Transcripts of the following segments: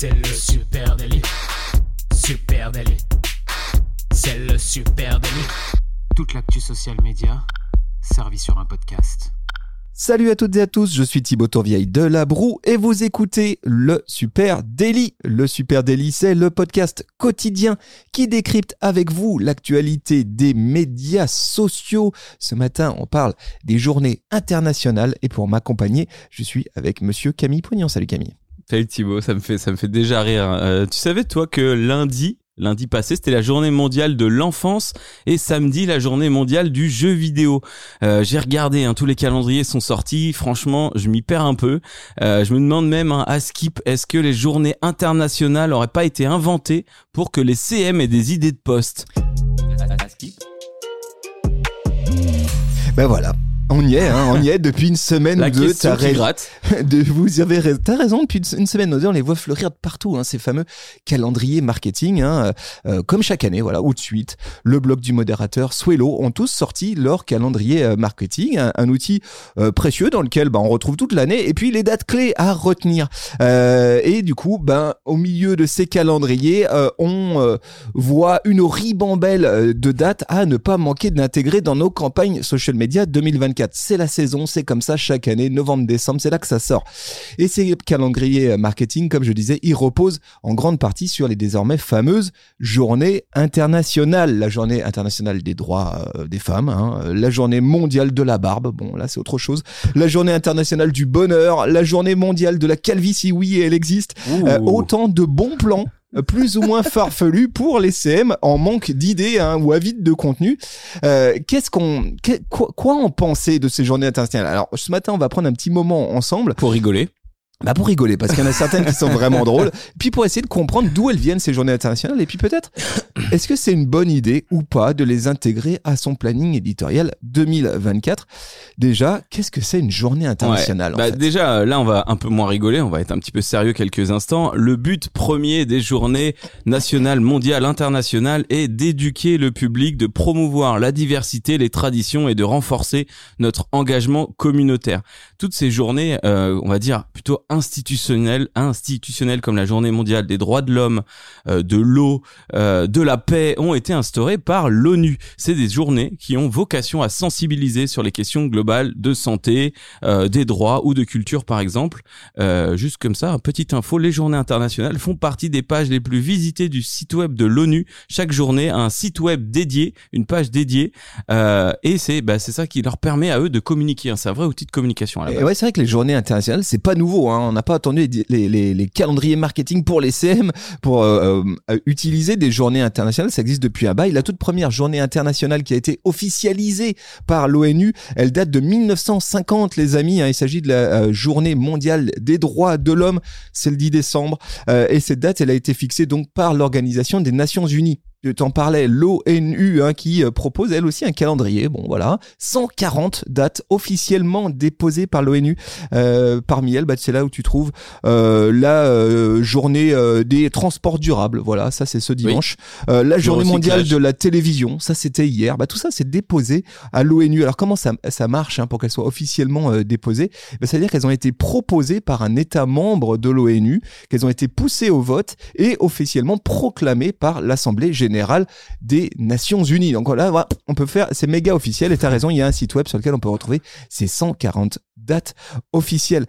C'est le super délit. Super délit. C'est le super délit. Toute l'actu social média servie sur un podcast. Salut à toutes et à tous, je suis Thibaut Tourvieille de La Broue et vous écoutez le Super Daily. Le Super Daily, c'est le podcast quotidien qui décrypte avec vous l'actualité des médias sociaux. Ce matin, on parle des journées internationales et pour m'accompagner, je suis avec monsieur Camille Poignon. Salut Camille. Salut Thibaut, ça me fait ça me fait déjà rire. Euh, tu savais toi que lundi Lundi passé, c'était la journée mondiale de l'enfance et samedi, la journée mondiale du jeu vidéo. Euh, J'ai regardé, hein, tous les calendriers sont sortis. Franchement, je m'y perds un peu. Euh, je me demande même hein, à Skip, est-ce que les journées internationales n'auraient pas été inventées pour que les CM aient des idées de poste? Ben voilà, on y est, hein, on y est depuis une semaine La ou deux. T'as qui rais- gratte. de, vous avez rais- t'as raison, depuis une semaine ou deux, on les voit fleurir de partout, hein, ces fameux calendriers marketing, hein, euh, comme chaque année, voilà, ou de suite. Le blog du modérateur, Swello, ont tous sorti leur calendrier euh, marketing, un, un outil euh, précieux dans lequel bah, on retrouve toute l'année, et puis les dates clés à retenir. Euh, et du coup, ben, au milieu de ces calendriers, euh, on euh, voit une ribambelle euh, de dates à ne pas manquer d'intégrer dans nos campagnes social media 2024. C'est la saison, c'est comme ça chaque année, novembre-décembre, c'est là que ça sort. Et ces calendriers euh, marketing, comme je disais, ils reposent en grande partie sur les désormais fameuses journées internationales. La journée internationale des droits euh, des femmes, hein, euh, la journée mondiale de la barbe, bon là c'est autre chose, la journée internationale du bonheur, la journée mondiale de la calvitie, oui elle existe, euh, autant de bons plans plus ou moins farfelus pour les CM en manque d'idées hein, ou avides de contenu. Euh, Qu'est-ce qu'on, quoi, quoi en penser de ces journées internationales? Alors ce matin, on va prendre un petit moment ensemble, Pour rigoler. Bah pour rigoler parce qu'il y en a certaines qui sont vraiment drôles, puis pour essayer de comprendre d'où elles viennent ces journées internationales et puis peut-être est-ce que c'est une bonne idée ou pas de les intégrer à son planning éditorial 2024 Déjà, qu'est-ce que c'est une journée internationale en Bah, fait? déjà, là, on va un peu moins rigoler, on va être un petit peu sérieux quelques instants. Le but premier des journées nationales, mondiales, internationales est d'éduquer le public, de promouvoir la diversité, les traditions et de renforcer notre engagement communautaire. Toutes ces journées, euh, on va dire plutôt institutionnelles, institutionnelles comme la journée mondiale des droits de l'homme, euh, de l'eau, euh, de la paix, ont été instaurées par l'ONU. C'est des journées qui ont vocation à sensibiliser sur les questions globales de santé, euh, des droits ou de culture par exemple. Euh, juste comme ça, petite info, les journées internationales font partie des pages les plus visitées du site web de l'ONU. Chaque journée, un site web dédié, une page dédiée, euh, et c'est bah, c'est ça qui leur permet à eux de communiquer. hein. C'est un vrai outil de communication à la Et ouais, c'est vrai que les journées internationales, c'est pas nouveau. Hein. On n'a pas attendu les, calendriers marketing pour les CM pour euh, euh, utiliser des journées internationales. Ça existe depuis un bail. La toute première journée internationale qui a été officialisée par l'ONU, elle date de 1950, les amis. hein. Il s'agit de la euh, journée mondiale des droits de l'homme. C'est le 10 décembre. Euh, et cette date, elle a été fixée donc par l'Organisation des Nations Unies. Je t'en parlais, l'ONU, hein, qui euh, propose elle aussi un calendrier. Bon, voilà, 140 dates officiellement déposées par l'ONU. Euh, parmi elles, bah, c'est là où tu trouves euh, la euh, journée euh, des transports durables. Voilà, ça c'est ce dimanche. Euh, la journée mondiale de la télévision, ça c'était hier. Bah, tout ça c'est déposé à l'ONU. Alors comment ça, ça marche hein, pour qu'elles soient officiellement déposées? Bah, C'est-à-dire qu'elles ont été proposées par un État membre de l'ONU, qu'elles ont été poussées au vote et officiellement proclamées par l'Assemblée générale des Nations Unies. Donc voilà, on peut faire, c'est méga officiel et t'as raison, il y a un site web sur lequel on peut retrouver ces 140 dates officielles.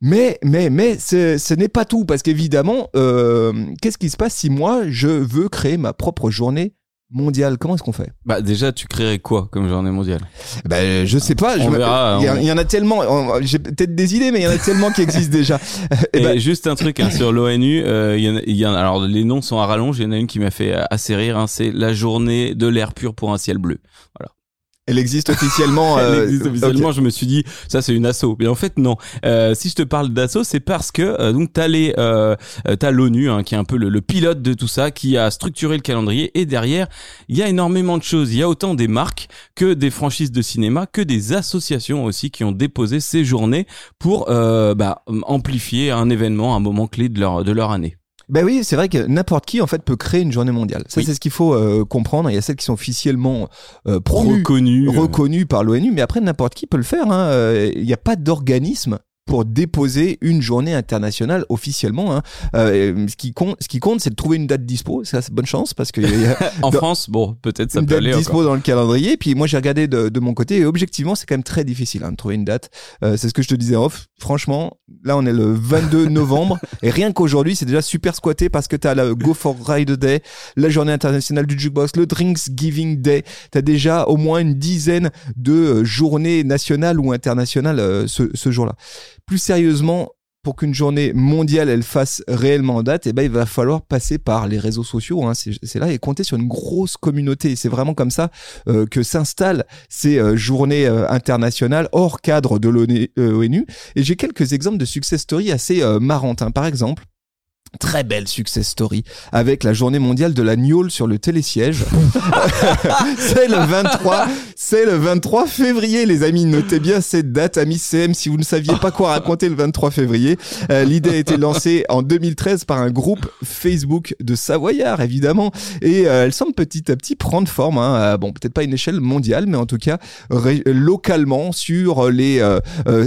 Mais, mais, mais, ce, ce n'est pas tout, parce qu'évidemment, euh, qu'est-ce qui se passe si moi, je veux créer ma propre journée mondiale Comment est-ce qu'on fait? Bah déjà, tu créerais quoi comme journée mondiale? Ben, je sais pas. On je me- verra, Il y, a- on- il y en a tellement. on- J'ai peut-être des idées, mais il y en a tellement qui existent déjà. Et ben, juste un truc hein, sur l'ONU, euh, il y en a- il y en a- alors les noms sont à rallonge, il y en a une qui m'a fait euh, assez rire, hein, c'est la journée de l'air pur pour un ciel bleu. Elle existe officiellement. Elle euh, existe ok. officiellement, je me suis dit ça c'est une asso. Mais en fait non. Euh, si je te parle d'asso, c'est parce que euh, donc t'as les euh, euh, t'as l'ONU hein, qui est un peu le, le pilote de tout ça, qui a structuré le calendrier et derrière il y a énormément de choses. Il y a autant des marques que des franchises de cinéma, que des associations aussi qui ont déposé ces journées pour euh, bah, amplifier un événement, un moment clé de leur de leur année. Ben oui, c'est vrai que n'importe qui en fait peut créer une journée mondiale. Ça Oui. c'est ce qu'il faut euh, comprendre. Il y a celles qui sont officiellement euh, promues, euh, reconnues par l'ONU, mais après n'importe qui peut le faire. hein. Il n'y a pas d'organisme pour déposer une journée internationale officiellement. Hein. Euh, ce qui compte, ce qui compte, c'est de trouver une date dispo. Ça, c'est bonne chance parce que en France, bon, peut-être ça une peut date aller dispo encore. dans le calendrier. Puis moi, j'ai regardé de, de mon côté et objectivement, c'est quand même très difficile hein, de trouver une date. Euh, c'est ce que je te disais off. Franchement, là, on est le 22 novembre et rien qu'aujourd'hui, c'est déjà super squatté parce que t'as la Go for Ride Day, la journée internationale du jukebox, le Drinksgiving Day. T'as déjà au moins une dizaine de euh, journées nationales ou internationales euh, ce, ce jour-là. Plus sérieusement, pour qu'une journée mondiale elle fasse réellement date, eh ben il va falloir passer par les réseaux sociaux. Hein, c'est là et compter sur une grosse communauté. C'est vraiment comme ça euh, que s'installent ces euh, journées euh, internationales hors cadre de l'ONU. Et j'ai quelques exemples de success stories assez marrantes. hein. Par exemple. Très belle success story avec la journée mondiale de la gnôle sur le télésiège. c'est le 23, c'est le 23 février, les amis. Notez bien cette date, amis CM, si vous ne saviez pas quoi raconter le 23 février. Euh, L'idée a été lancée en 2013 par un groupe Facebook de Savoyard, évidemment, et euh, elle semble petit à petit prendre forme. Hein. Euh, bon, peut-être pas à une échelle mondiale, mais en tout cas localement sur les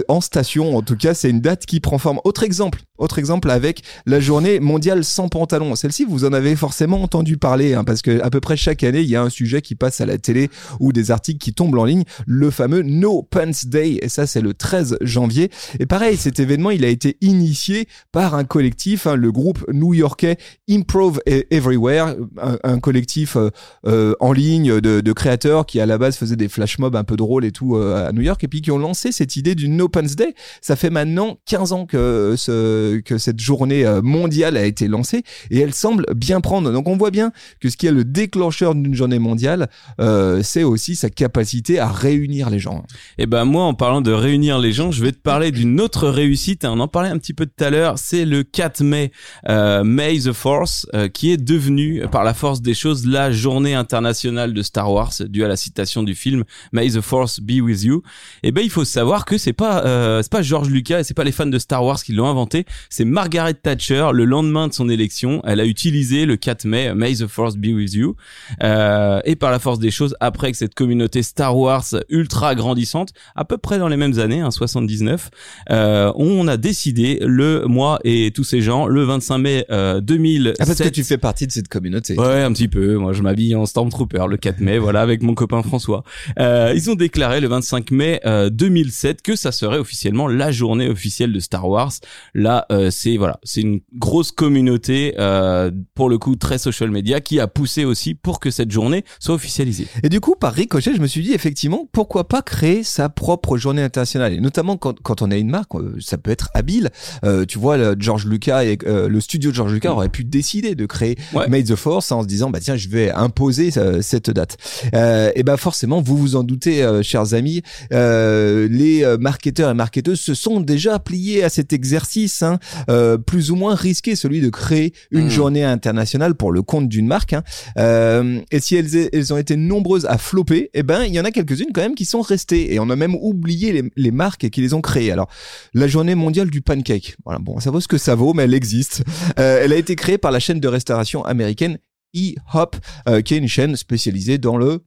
en station. En tout cas, c'est une date qui prend forme. Autre exemple, autre exemple avec la journée mondiale sans pantalon. Celle-ci, vous en avez forcément entendu parler, hein, parce que à peu près chaque année, il y a un sujet qui passe à la télé ou des articles qui tombent en ligne, le fameux No Pants Day. Et ça, c'est le 13 janvier. Et pareil, cet événement, il a été initié par un collectif, hein, le groupe new-yorkais Improve E- Everywhere, un, collectif euh, euh, en ligne de, de créateurs qui à la base faisaient des flash mobs un peu drôles et tout euh, à New York, et puis qui ont lancé cette idée du No Pants Day. Ça fait maintenant 15 ans que ce, que cette journée euh, mondiale a été lancée et elle semble bien prendre. Donc on voit bien que ce qui est le déclencheur d'une journée mondiale, euh, c'est aussi sa capacité à réunir les gens. Et ben moi, en parlant de réunir les gens, je vais te parler d'une autre réussite. hein. On en parlait un petit peu tout à l'heure. C'est le 4 mai, euh, May the Force, euh, qui est devenu, par la force des choses, la journée internationale de Star Wars, due à la citation du film May the Force be with you. Et ben il faut savoir que c'est pas euh, c'est pas George Lucas et c'est pas les fans de Star Wars qui l'ont inventé. C'est Margaret Thatcher. Le lendemain de son élection, elle a utilisé le 4 mai, May the Force be with you. Euh, et par la force des choses, après que cette communauté Star Wars ultra grandissante, à peu près dans les mêmes années, hein, 79, euh, on a décidé, le moi et tous ces gens, le 25 mai euh, 2007. Ah, parce que tu fais partie de cette communauté. Ouais, un petit peu. Moi, je m'habille en Stormtrooper le 4 mai, voilà, avec mon copain François. Euh, ils ont déclaré le 25 mai euh, 2007 que ça serait officiellement la journée officielle de Star Wars. Là, euh, c'est voilà, c'est une grosse communauté euh, pour le coup très social media qui a poussé aussi pour que cette journée soit officialisée. Et du coup, par ricochet, je me suis dit effectivement, pourquoi pas créer sa propre journée internationale? Et notamment quand, quand on a une marque, euh, ça peut être habile. Euh, tu vois, le George Lucas et euh, le studio de George Lucas aurait pu décider de créer Ouais. Made the Force en se disant bah tiens, je vais imposer euh, cette date. Euh, et ben forcément, vous vous en doutez, euh, chers amis, euh, les marketeurs et marketeuses se sont déjà pliés à cet exercice, hein, euh, plus ou moins risqué, celui de créer une Mm. journée internationale pour le compte d'une marque. hein. Euh, et si elles, elles ont été nombreuses à flopper, eh ben il y en a quelques-unes quand même qui sont restées. Et on a même oublié les, les marques qui les ont créées. Alors la journée mondiale du pancake. Voilà, bon, ça vaut ce que ça vaut, mais elle existe. Euh, elle a été créée par la chaîne de restauration américaine E-Hop, euh, qui est une chaîne spécialisée dans le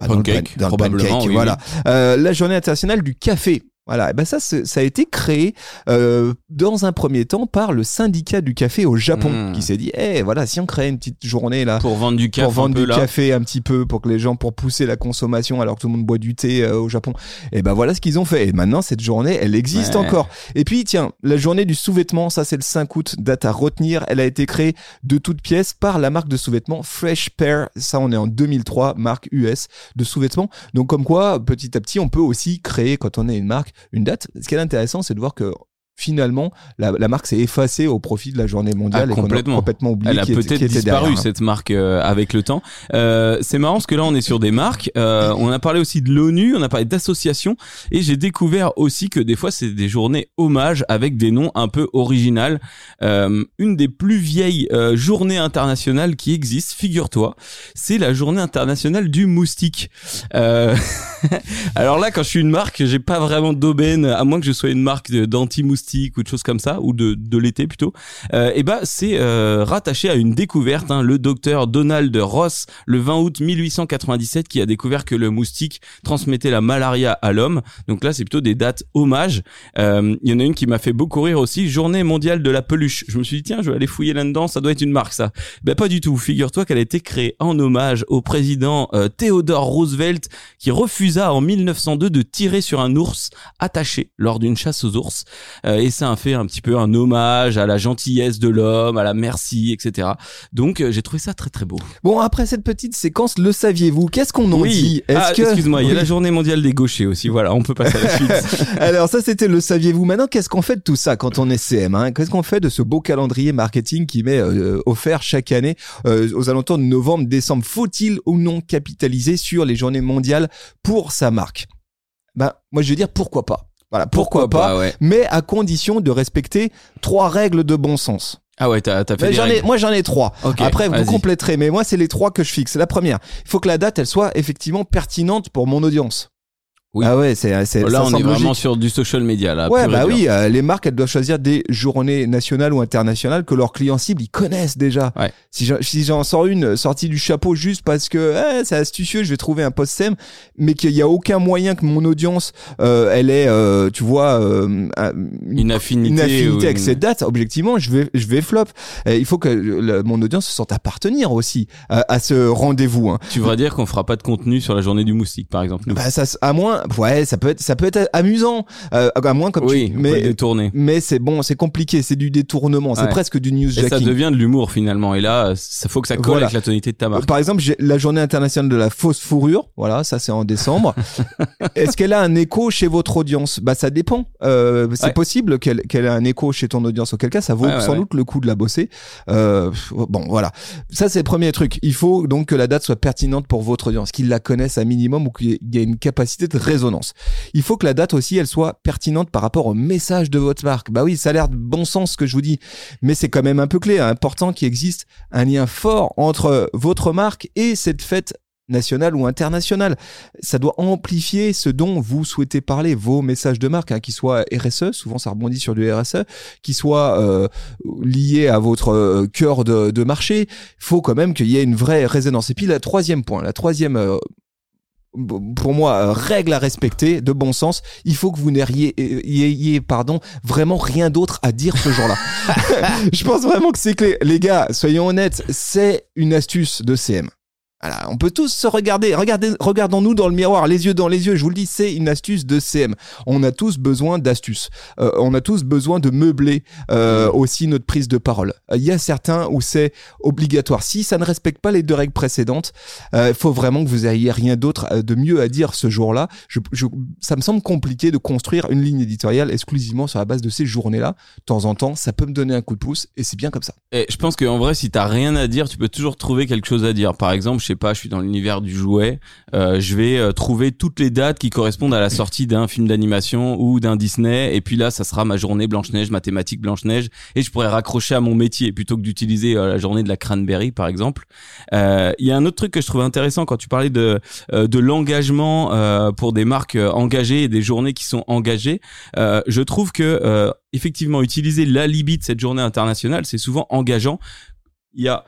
dans le Pancake, pan- dans le probablement, pancake, oui, voilà. Euh, la journée internationale du café. Voilà, et ben ça, ça a été créé euh, dans un premier temps par le syndicat du café au Japon, Mm. qui s'est dit, eh voilà, si on crée une petite journée là Pour vendre du café pour vendre un peu du là. café un petit peu pour que les gens pour pousser la consommation alors que tout le monde boit du thé euh, au Japon et ben voilà ce qu'ils ont fait et maintenant cette journée elle existe Ouais. encore et puis tiens la journée du sous-vêtement ça c'est le 5 août date à retenir elle a été créée de toutes pièces par la marque de sous-vêtements Fresh Pair ça on est en 2003 marque US de sous-vêtements donc comme quoi petit à petit on peut aussi créer quand on est une marque une date. Ce qui est intéressant c'est de voir que finalement la, la marque s'est effacée au profit de la journée mondiale Ah, et a complètement. complètement oublié Elle a peut-être disparu derrière, cette marque euh, avec le temps. Euh, c'est marrant parce que là on est sur des marques. euh, on a parlé aussi de l'ONU, on a parlé d'associations et j'ai découvert aussi que des fois c'est des journées hommages avec des noms un peu originales. Une des plus vieilles journées internationales qui existent, figure-toi, c'est la journée internationale du moustique. Alors là, quand je suis une marque, j'ai pas vraiment d'aubaine, à moins que je sois une marque d'anti-moustique ou de choses comme ça, ou de, de l'été plutôt, euh, et ben c'est euh, rattaché à une découverte. Hein, le docteur Donald Ross, le 20 août 1897, qui a découvert que le moustique transmettait la malaria à l'homme. Donc là, c'est plutôt des dates hommages. Euh, Il y en a une qui m'a fait beaucoup rire aussi, Journée mondiale de la peluche. Je me suis dit tiens, je vais aller fouiller là-dedans, ça doit être une marque ça. Ben pas du tout. Figure-toi qu'elle a été créée en hommage au président euh, Theodore Roosevelt qui refusa en 1902 de tirer sur un ours attaché lors d'une chasse aux ours. Euh, et ça a fait un petit peu un hommage à la gentillesse de l'homme, à la merci, etc. Donc euh, j'ai trouvé ça très très beau. Bon, après cette petite séquence, le saviez-vous? Qu'est-ce qu'on en oui. dit? Ah, que excuse-moi, il y a la journée mondiale des gauchers aussi. Voilà, on peut passer à la suite. Alors ça c'était le saviez-vous. Maintenant qu'est-ce qu'on fait de tout ça quand on est CM hein? Qu'est-ce qu'on fait de ce beau calendrier marketing qui m'est euh, offert chaque année euh, aux alentours de novembre, décembre? Faut-il ou non capitaliser sur les journées mondiales pour sa marque? Ben moi je veux dire pourquoi pas. Voilà pourquoi, pas, ouais. mais à condition de respecter trois règles de bon sens. Ah ouais, t'as t'as fait des ai, moi j'en ai trois. Ok, Après vous compléterez, mais moi c'est les trois que je fixe. La première, il faut que la date elle soit effectivement pertinente pour mon audience. Oui. Ah ouais, c'est c'est Là, ça on est vraiment logique. sur du social media là. Ouais, bah oui, euh, les marques, elles doivent choisir des journées nationales ou internationales que leurs clients cibles, ils connaissent déjà. Ouais. Si j'en si j'en sors une sortie du chapeau juste parce que eh, c'est astucieux, je vais trouver un post SEM, mais qu'il y a aucun moyen que mon audience, euh, elle ait, euh, tu vois, euh, un- Une affinité. une affinité avec une- cette date, objectivement, je vais, je vais flop. Et il faut que le- mon audience se sente appartenir aussi à, à ce rendez-vous. Hein. Tu voudrais dire qu'on fera pas de contenu sur la journée du moustique, par exemple. Bah, ça, à moins, ouais, ça peut être, ça peut être amusant, euh, à moins comme oui, tu, mais, détourner. mais c'est bon, c'est compliqué, c'est du détournement, c'est Ouais. presque du Et ça newsjacking. devient de l'humour finalement. Et là, ça faut que ça colle Voilà. avec la tonalité de ta marque. Par exemple, j'ai la journée internationale de la fausse fourrure. Voilà, ça c'est en décembre. Est-ce qu'elle a un écho chez votre audience? Bah ça dépend. Euh, c'est Ouais. possible qu'elle qu'elle ait un écho chez ton audience. Auquel cas, ça vaut sans doute le coup de la bosser. Euh, bon, voilà. Ça c'est le premier truc. Il faut donc que la date soit pertinente pour votre audience, qu'ils la connaissent un minimum ou qu'il y ait une capacité de Il faut que la date aussi, elle soit pertinente par rapport au message de votre marque. Bah oui, ça a l'air de bon sens ce que je vous dis, mais c'est quand même un peu clé, hein. important qu'il existe un lien fort entre votre marque et cette fête nationale ou internationale. Ça doit amplifier ce dont vous souhaitez parler, vos messages de marque, hein, qui soient RSE, souvent ça rebondit sur du RSE, qui soient euh, liés à votre euh, cœur de, de marché. Il faut quand même qu'il y ait une vraie résonance. Et puis la troisième point, la troisième euh, pour moi, euh, règle à respecter, de bon sens, il faut que vous n'ayez, euh, ayez, pardon, vraiment rien d'autre à dire ce jour-là. Je pense vraiment que c'est clé. Les gars, soyons honnêtes, c'est une astuce de CM. Voilà, on peut tous se regarder. Regardez, regardons-nous dans le miroir, les yeux dans les yeux. Je vous le dis, c'est une astuce de CM. On a tous besoin d'astuces. Euh, on a tous besoin de meubler euh, aussi notre prise de parole. Euh, Il y a certains où c'est obligatoire. Si ça ne respecte pas les deux règles précédentes, euh, il faut vraiment que vous ayez rien d'autre euh, de mieux à dire ce jour-là. Je, je, ça me semble compliqué de construire une ligne éditoriale exclusivement sur la base de ces journées-là. De temps en temps, ça peut me donner un coup de pouce et c'est bien comme ça. Et je pense qu'en vrai, si t'as rien à dire, tu peux toujours trouver quelque chose à dire. Par exemple, pas, je suis dans l'univers du jouet, euh, je vais euh, trouver toutes les dates qui correspondent à la sortie d'un film d'animation ou d'un Disney, et puis là, ça sera ma journée Blanche-Neige, mathématiques Blanche-Neige, et je pourrais raccrocher à mon métier plutôt que d'utiliser euh, la journée de la cranberry, par exemple. Il y a un autre truc que je trouve intéressant quand tu parlais de de l'engagement pour des marques engagées et des journées qui sont engagées. Je trouve que effectivement utiliser l'alibi de cette journée internationale, c'est souvent engageant. Il y a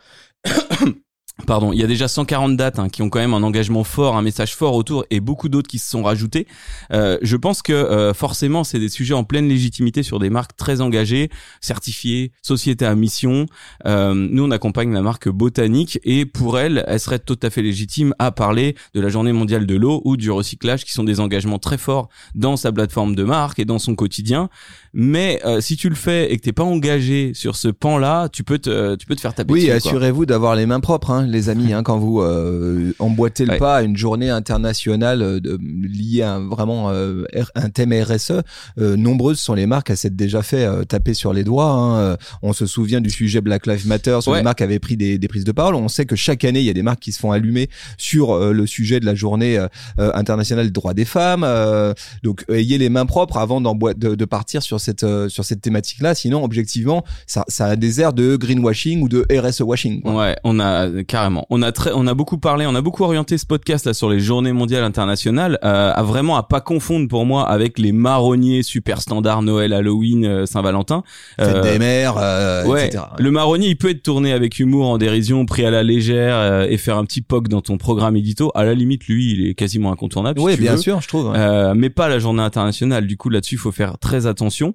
Pardon, il y a déjà 140 dates hein, qui ont quand même un engagement fort, un message fort autour, et beaucoup d'autres qui se sont rajoutés. Euh, je pense que euh, forcément, c'est des sujets en pleine légitimité sur des marques très engagées, certifiées, sociétés à mission. Euh, nous, on accompagne la marque Botanique, et pour elle, elle serait tout à fait légitime à parler de la Journée mondiale de l'eau ou du recyclage, qui sont des engagements très forts dans sa plateforme de marque et dans son quotidien. Mais euh, si tu le fais et que t'es pas engagé sur ce pan-là, tu peux te, tu peux te faire taper Oui, assurez-vous d'avoir les mains propres, hein, les amis, hein, quand vous euh, emboîtez le Ouais. pas à une journée internationale euh, de, liée à un- vraiment euh, un thème RSE. Euh, nombreuses sont les marques à s'être déjà fait euh, taper sur les doigts. hein. Euh, On se souvient du sujet Black Lives Matter, Ouais. les marques avaient pris des, des prises de parole. On sait que chaque année, il y a des marques qui se font allumer sur euh, le sujet de la journée euh, euh, internationale des droits des femmes. Euh, donc, ayez les mains propres avant de, de partir sur cette euh, sur cette thématique là. Sinon, objectivement, ça, ça a des airs de greenwashing ou de RSE washing. quoi. Ouais, on a carrément, on a très, on a beaucoup parlé, on a beaucoup orienté ce podcast là sur les Journées mondiales internationales, euh, à vraiment à pas confondre pour moi avec les marronniers super standards Noël, Halloween, euh, Saint-Valentin. Euh, des mères, euh, Ouais, etc. le marronnier, il peut être tourné avec humour, en dérision, pris à la légère euh, et faire un petit poc dans ton programme édito. À la limite, lui, il est quasiment incontournable. Oui, bien veux. sûr, je trouve. ouais. Euh, mais pas la journée internationale. Du coup, là-dessus, il faut faire très attention.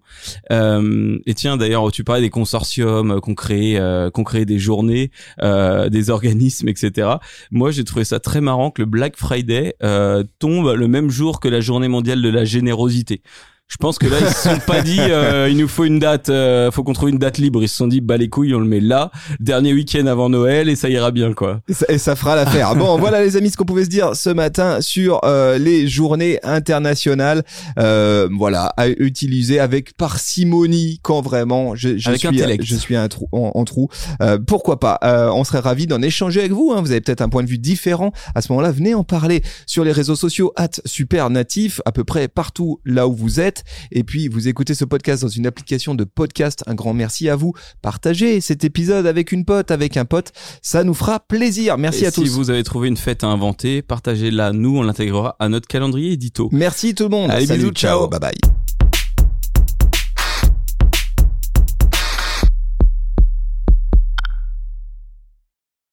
Euh, et tiens, d'ailleurs, tu parlais des consortiums euh, qu'on crée, euh, qu'on crée des journées, des organismes, etc. Moi, j'ai trouvé ça très marrant que le Black Friday tombe le même jour que la journée mondiale de la générosité. Je pense que là, ils se sont pas dit, euh, il nous faut une date, euh, faut qu'on trouve une date libre. Ils se sont dit, bah les couilles, on le met là, dernier week-end avant Noël, et ça ira bien, quoi. Et ça, et ça fera l'affaire. Bon, voilà les amis ce qu'on pouvait se dire ce matin sur euh, les journées internationales. Euh, voilà, à utiliser avec parcimonie quand vraiment je, je Avec suis intellect. je suis un trou, en, en trou. Euh, pourquoi pas? Euh, On serait ravi d'en échanger avec vous. Hein. Vous avez peut-être un point de vue différent. À ce moment-là, venez en parler sur les réseaux sociaux at super natif à peu près partout là où vous êtes. Et puis vous écoutez ce podcast dans une application de podcast. Un grand merci à vous. Partagez cet épisode avec une pote, avec un pote. Ça nous fera plaisir. Merci Et à si tous. vous avez trouvé une fête à inventer, partagez-la. Nous, on l'intégrera à notre calendrier édito. Merci tout le monde. Allez, Salut, bisous, ciao. Bye bye.